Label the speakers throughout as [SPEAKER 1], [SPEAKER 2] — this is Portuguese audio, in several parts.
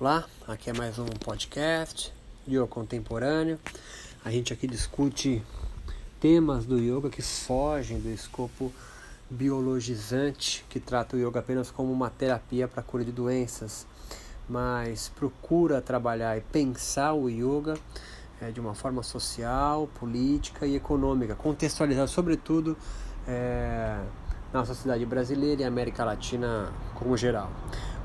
[SPEAKER 1] Olá, aqui é mais um podcast Yoga Contemporâneo. A gente aqui discute temas do yoga que fogem do escopo biologizante que trata o yoga apenas como uma terapia para cura de doenças, mas procura trabalhar e pensar o yoga é, de uma forma social, política e econômica, contextualizar sobretudo é, na sociedade brasileira e América Latina como geral.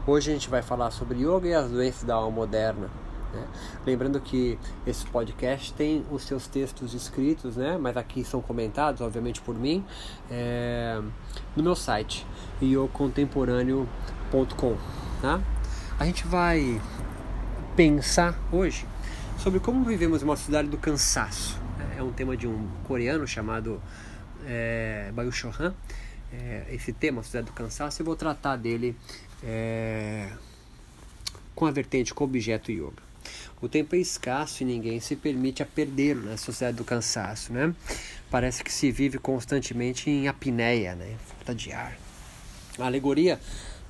[SPEAKER 1] Hoje a gente vai falar sobre yoga e as doenças da alma moderna. Né? Lembrando que esse podcast tem os seus textos escritos, né? mas aqui são comentados, obviamente, por mim, é, no meu site, yocontemporâneo.com. Tá? A gente vai pensar hoje sobre como vivemos uma sociedade do cansaço. É um tema de um coreano chamado é, Bayu Chohan. É, esse tema, a sociedade do cansaço, eu vou tratar dele é, com a vertente com objeto yoga. O tempo é escasso e ninguém se permite a perdê-lo na sociedade do cansaço, né? Parece que se vive constantemente em apneia, né? Falta de ar. A alegoria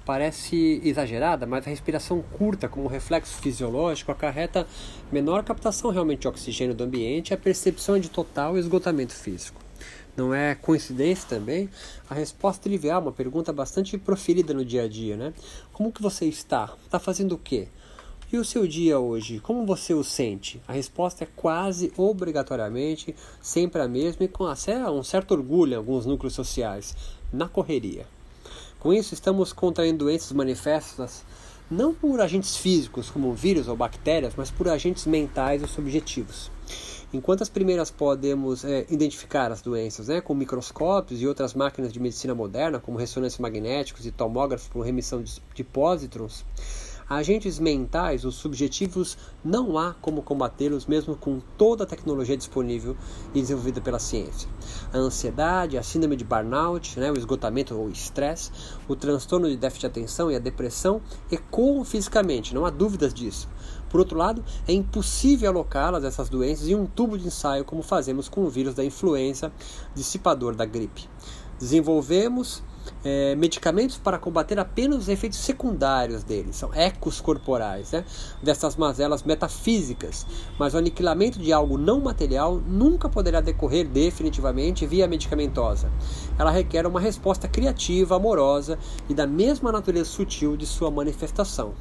[SPEAKER 1] parece exagerada, mas a respiração curta, como reflexo fisiológico, acarreta menor captação realmente de oxigênio do ambiente e a percepção de total esgotamento físico. Não é coincidência também a resposta trivial, uma pergunta bastante proferida no dia a dia, né? Como que você está? Está fazendo o quê? E o seu dia hoje? Como você o sente? A resposta é quase obrigatoriamente sempre a mesma e com um certo orgulho em alguns núcleos sociais, na correria. Com isso, estamos contraindo doenças manifestas não por agentes físicos como vírus ou bactérias, mas por agentes mentais ou subjetivos. Enquanto as primeiras podemos é, identificar as doenças né, com microscópios e outras máquinas de medicina moderna, como ressonância magnéticos e tomógrafos por remissão de, de pósitrons, agentes mentais, os subjetivos, não há como combatê-los mesmo com toda a tecnologia disponível e desenvolvida pela ciência. A ansiedade, a síndrome de burnout, né, o esgotamento ou estresse, o transtorno de déficit de atenção e a depressão ecoam fisicamente, não há dúvidas disso. Por outro lado, é impossível alocá-las, essas doenças, em um tubo de ensaio, como fazemos com o vírus da influenza, dissipador da gripe. Desenvolvemos é, medicamentos para combater apenas os efeitos secundários deles, são ecos corporais, né? dessas mazelas metafísicas, mas o aniquilamento de algo não material nunca poderá decorrer definitivamente via medicamentosa. Ela requer uma resposta criativa, amorosa e da mesma natureza sutil de sua manifestação.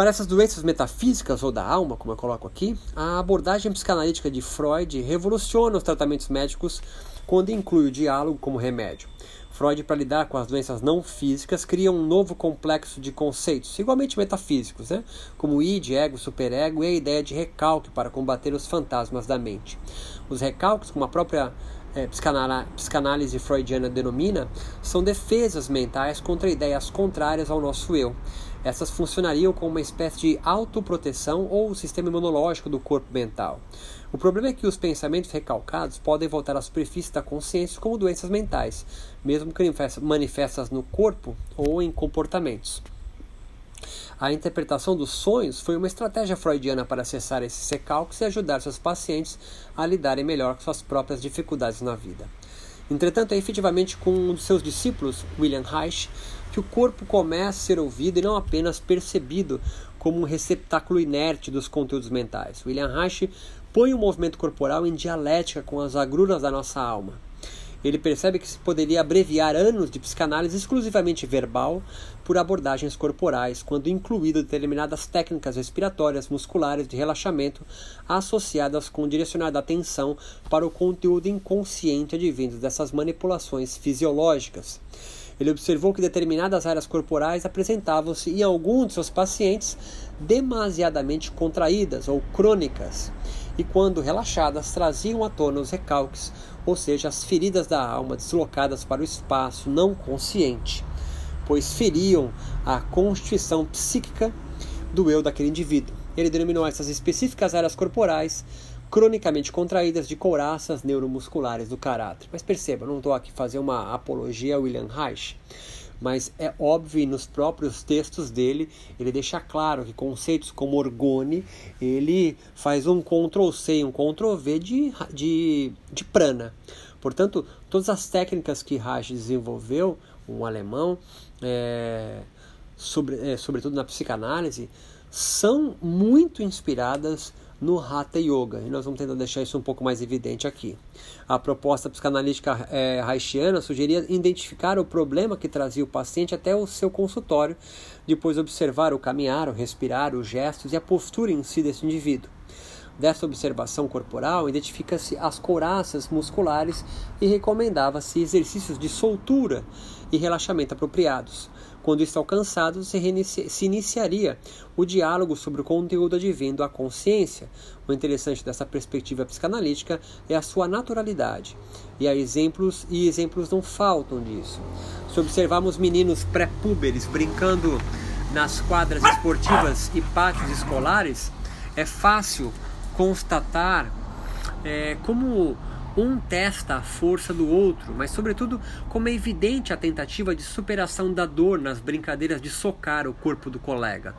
[SPEAKER 1] Para essas doenças metafísicas ou da alma, como eu coloco aqui, a abordagem psicanalítica de Freud revoluciona os tratamentos médicos quando inclui o diálogo como remédio. Freud, para lidar com as doenças não físicas, cria um novo complexo de conceitos, igualmente metafísicos, né? como id, ego, superego e a ideia de recalque para combater os fantasmas da mente. Os recalques, como a própria é, psicanálise freudiana denomina, são defesas mentais contra ideias contrárias ao nosso eu essas funcionariam como uma espécie de autoproteção ou sistema imunológico do corpo mental. O problema é que os pensamentos recalcados podem voltar à superfície da consciência como doenças mentais, mesmo que manifestas no corpo ou em comportamentos. A interpretação dos sonhos foi uma estratégia freudiana para acessar esses recalques e ajudar seus pacientes a lidarem melhor com suas próprias dificuldades na vida. Entretanto, é efetivamente com um dos seus discípulos, William Reich, que o corpo começa a ser ouvido e não apenas percebido como um receptáculo inerte dos conteúdos mentais. William Reich põe o movimento corporal em dialética com as agruras da nossa alma. Ele percebe que se poderia abreviar anos de psicanálise exclusivamente verbal por abordagens corporais, quando incluído determinadas técnicas respiratórias musculares de relaxamento associadas com direcionar a atenção para o conteúdo inconsciente advindo dessas manipulações fisiológicas. Ele observou que determinadas áreas corporais apresentavam-se em alguns de seus pacientes demasiadamente contraídas ou crônicas, e quando relaxadas traziam à tona os recalques, ou seja, as feridas da alma deslocadas para o espaço não consciente, pois feriam a constituição psíquica do eu daquele indivíduo. Ele denominou essas específicas áreas corporais cronicamente contraídas de couraças neuromusculares do caráter. Mas perceba, não estou aqui fazer uma apologia a William Reich, mas é óbvio nos próprios textos dele, ele deixa claro que conceitos como orgone, ele faz um Ctrl-C um Ctrl-V de, de, de prana. Portanto, todas as técnicas que Reich desenvolveu, um alemão, é, sobre, é, sobretudo na psicanálise, são muito inspiradas no Hatha Yoga. E nós vamos tentar deixar isso um pouco mais evidente aqui. A proposta psicanalítica é, haitiana sugeria identificar o problema que trazia o paciente até o seu consultório, depois observar o caminhar, o respirar, os gestos e a postura em si desse indivíduo. Dessa observação corporal, identifica-se as couraças musculares e recomendava-se exercícios de soltura e relaxamento apropriados. Quando isso alcançado, se, se iniciaria o diálogo sobre o conteúdo advindo à consciência. O interessante dessa perspectiva psicanalítica é a sua naturalidade. E há exemplos, e exemplos não faltam disso. Se observarmos meninos pré-púberes brincando nas quadras esportivas e pátios escolares, é fácil constatar é, como um testa a força do outro, mas, sobretudo, como é evidente a tentativa de superação da dor nas brincadeiras de socar o corpo do colega.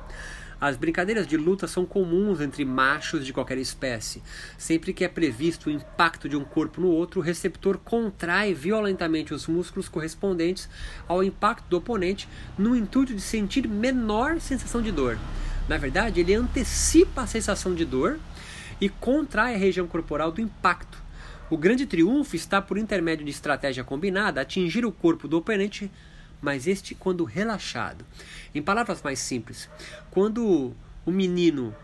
[SPEAKER 1] As brincadeiras de luta são comuns entre machos de qualquer espécie. Sempre que é previsto o impacto de um corpo no outro, o receptor contrai violentamente os músculos correspondentes ao impacto do oponente no intuito de sentir menor sensação de dor. Na verdade, ele antecipa a sensação de dor e contrai a região corporal do impacto o grande triunfo está, por intermédio de estratégia combinada, atingir o corpo do oponente, mas este quando relaxado. Em palavras mais simples, quando o menino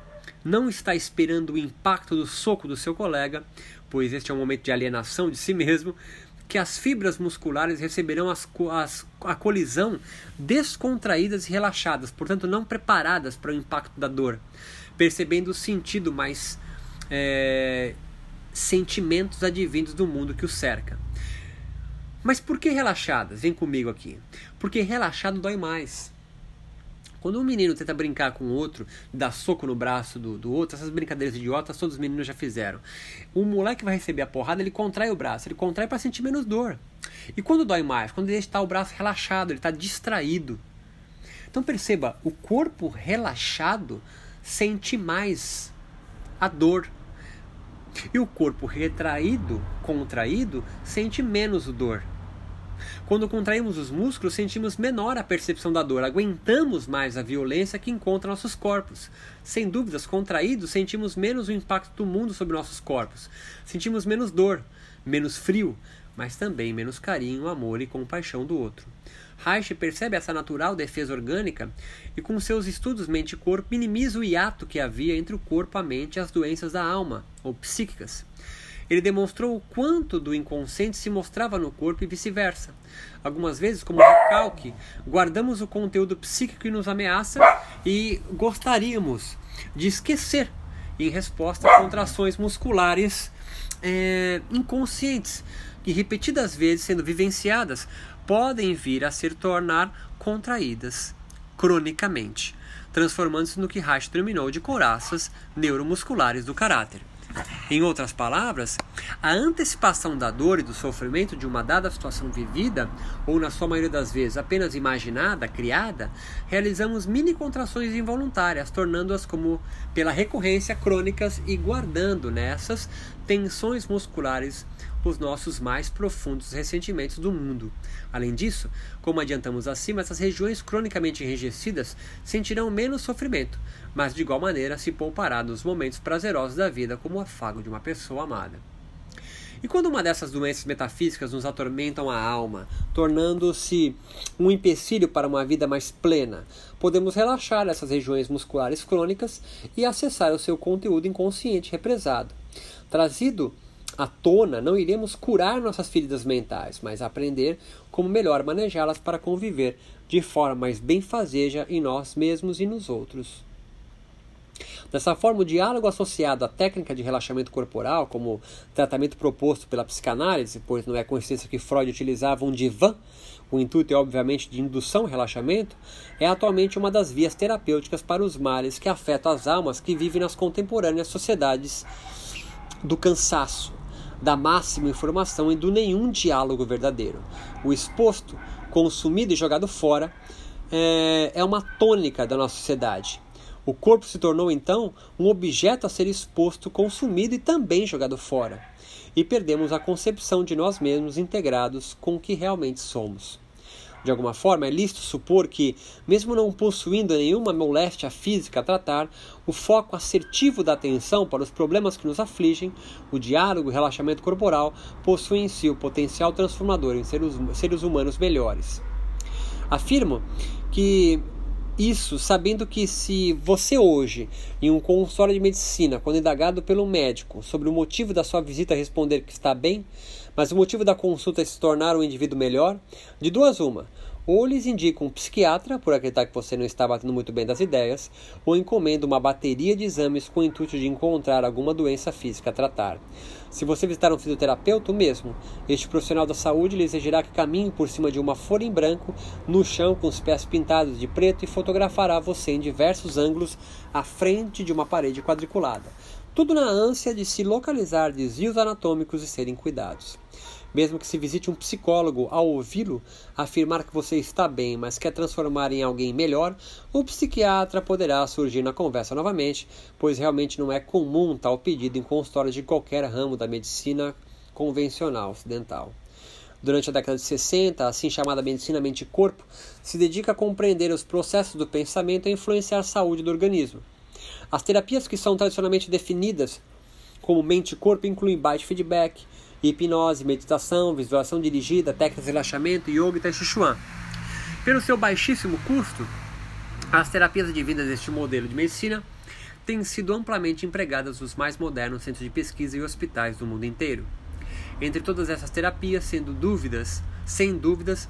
[SPEAKER 1] não está esperando o impacto do soco do seu colega, pois este é um momento de alienação de si mesmo, que as fibras musculares receberão as, as, a colisão descontraídas e relaxadas, portanto não preparadas para o impacto da dor, percebendo o sentido mais é, sentimentos advindos do mundo que o cerca. Mas por que relaxadas? Vem comigo aqui. Porque relaxado dói mais. Quando um menino tenta brincar com o outro, dá soco no braço do, do outro, essas brincadeiras idiotas todos os meninos já fizeram. O moleque vai receber a porrada, ele contrai o braço, ele contrai para sentir menos dor. E quando dói mais? Quando ele está o braço relaxado, ele está distraído. Então perceba, o corpo relaxado sente mais a dor e o corpo retraído, contraído, sente menos dor. Quando contraímos os músculos, sentimos menor a percepção da dor, aguentamos mais a violência que encontra nossos corpos. Sem dúvidas, contraídos, sentimos menos o impacto do mundo sobre nossos corpos. Sentimos menos dor, menos frio, mas também menos carinho, amor e compaixão do outro. Reich percebe essa natural defesa orgânica e, com seus estudos mente e corpo, minimiza o hiato que havia entre o corpo, a mente e as doenças da alma, ou psíquicas. Ele demonstrou o quanto do inconsciente se mostrava no corpo e vice-versa. Algumas vezes, como recalque, guardamos o conteúdo psíquico que nos ameaça e gostaríamos de esquecer em resposta a contrações musculares é, inconscientes que repetidas vezes sendo vivenciadas podem vir a se tornar contraídas cronicamente, transformando-se no que Reich denominou de couraças neuromusculares do caráter. Em outras palavras, a antecipação da dor e do sofrimento de uma dada situação vivida, ou na sua maioria das vezes apenas imaginada, criada, realizamos mini contrações involuntárias, tornando-as como pela recorrência crônicas e guardando nessas tensões musculares os nossos mais profundos ressentimentos do mundo. Além disso, como adiantamos acima, essas regiões cronicamente enrijecidas sentirão menos sofrimento, mas de igual maneira se poupará nos momentos prazerosos da vida, como o afago de uma pessoa amada. E quando uma dessas doenças metafísicas nos atormentam a alma, tornando-se um empecilho para uma vida mais plena, podemos relaxar essas regiões musculares crônicas e acessar o seu conteúdo inconsciente represado. Trazido à tona, não iremos curar nossas feridas mentais, mas aprender como melhor manejá-las para conviver de forma mais benfazeja em nós mesmos e nos outros. Dessa forma, o diálogo associado à técnica de relaxamento corporal, como tratamento proposto pela psicanálise, pois não é coincidência que Freud utilizava um divã, o intuito é obviamente de indução ao relaxamento, é atualmente uma das vias terapêuticas para os males que afetam as almas que vivem nas contemporâneas sociedades do cansaço, da máxima informação e do nenhum diálogo verdadeiro. O exposto, consumido e jogado fora é, é uma tônica da nossa sociedade. O corpo se tornou então um objeto a ser exposto, consumido e também jogado fora. E perdemos a concepção de nós mesmos integrados com o que realmente somos. De alguma forma, é lícito supor que, mesmo não possuindo nenhuma moléstia física a tratar, o foco assertivo da atenção para os problemas que nos afligem, o diálogo e o relaxamento corporal, possui em si o potencial transformador em seres, seres humanos melhores. Afirmo que isso sabendo que se você hoje, em um consultório de medicina, quando indagado pelo médico sobre o motivo da sua visita responder que está bem, mas o motivo da consulta é se tornar um indivíduo melhor, de duas uma, ou lhes indica um psiquiatra, por acreditar que você não está batendo muito bem das ideias, ou encomenda uma bateria de exames com o intuito de encontrar alguma doença física a tratar. Se você visitar um fisioterapeuta, o mesmo. Este profissional da saúde lhe exigirá que caminhe por cima de uma folha em branco, no chão com os pés pintados de preto e fotografará você em diversos ângulos à frente de uma parede quadriculada. Tudo na ânsia de se localizar desvios anatômicos e serem cuidados. Mesmo que se visite um psicólogo ao ouvi-lo afirmar que você está bem, mas quer transformar em alguém melhor, o psiquiatra poderá surgir na conversa novamente, pois realmente não é comum tal pedido em consultórios de qualquer ramo da medicina convencional ocidental. Durante a década de 60, a assim chamada medicina mente-corpo se dedica a compreender os processos do pensamento e influenciar a saúde do organismo. As terapias que são tradicionalmente definidas como mente-corpo incluem baixo feedback, hipnose, meditação, visualização dirigida, técnicas de relaxamento, yoga e tai chi chuan. Pelo seu baixíssimo custo, as terapias advindas deste modelo de medicina têm sido amplamente empregadas nos mais modernos centros de pesquisa e hospitais do mundo inteiro. Entre todas essas terapias, sendo dúvidas, sem dúvidas,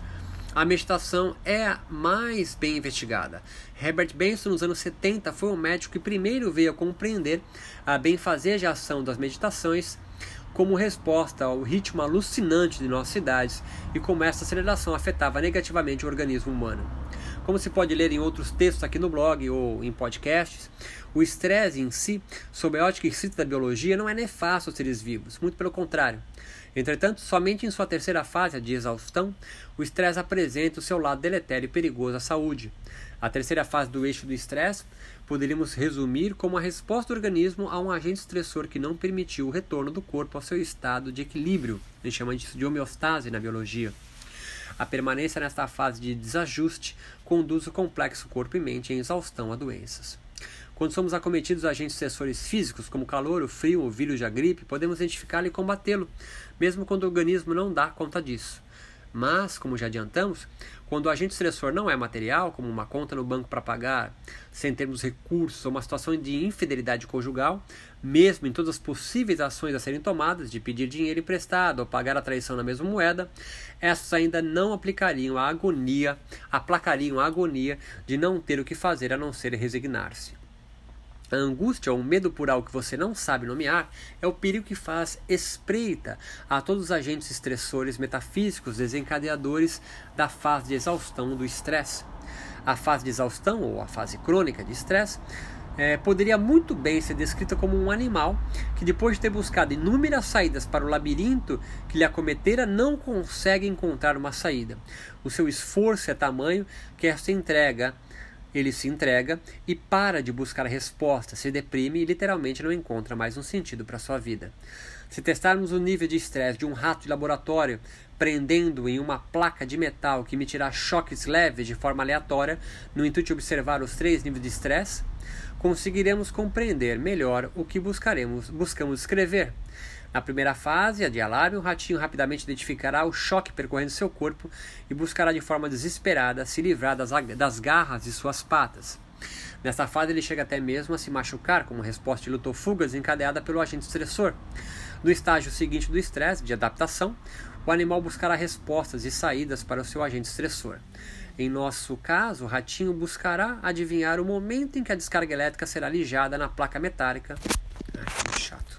[SPEAKER 1] a meditação é a mais bem investigada. Herbert Benson, nos anos 70, foi o médico que primeiro veio a compreender a benfazejação das meditações como resposta ao ritmo alucinante de nossas cidades e como essa aceleração afetava negativamente o organismo humano. Como se pode ler em outros textos aqui no blog ou em podcasts, o estresse em si, sob a ótica estrita da biologia, não é nefasto aos seres vivos, muito pelo contrário. Entretanto, somente em sua terceira fase, a de exaustão, o estresse apresenta o seu lado deletério e perigoso à saúde. A terceira fase do eixo do estresse poderíamos resumir como a resposta do organismo a um agente estressor que não permitiu o retorno do corpo ao seu estado de equilíbrio. A gente chama disso de homeostase na biologia. A permanência nesta fase de desajuste conduz o complexo corpo e mente em exaustão a doenças. Quando somos acometidos de agentes estressores físicos, como calor, o frio, o vírus da gripe, podemos identificá-lo e combatê-lo, mesmo quando o organismo não dá conta disso. Mas, como já adiantamos, quando o agente estressor não é material, como uma conta no banco para pagar, sem termos recursos ou uma situação de infidelidade conjugal, mesmo em todas as possíveis ações a serem tomadas, de pedir dinheiro emprestado ou pagar a traição na mesma moeda, essas ainda não aplicariam a agonia, aplacariam a agonia de não ter o que fazer a não ser resignar-se. A angústia ou medo por algo que você não sabe nomear é o perigo que faz espreita a todos os agentes estressores metafísicos desencadeadores da fase de exaustão do estresse. A fase de exaustão, ou a fase crônica de estresse, é, poderia muito bem ser descrita como um animal que, depois de ter buscado inúmeras saídas para o labirinto que lhe acometera, não consegue encontrar uma saída. O seu esforço é tamanho que esta entrega ele se entrega e para de buscar resposta, se deprime e literalmente não encontra mais um sentido para sua vida. Se testarmos o nível de estresse de um rato de laboratório, prendendo em uma placa de metal que emitirá choques leves de forma aleatória, no intuito de observar os três níveis de estresse, conseguiremos compreender melhor o que buscaremos, buscamos escrever. Na primeira fase, a de alarme, o ratinho rapidamente identificará o choque percorrendo seu corpo e buscará de forma desesperada se livrar das, das garras de suas patas. Nesta fase, ele chega até mesmo a se machucar como resposta de luta ou fuga desencadeada pelo agente estressor. No estágio seguinte do estresse, de adaptação, o animal buscará respostas e saídas para o seu agente estressor. Em nosso caso, o ratinho buscará adivinhar o momento em que a descarga elétrica será lijada na placa metálica. Ai, que chato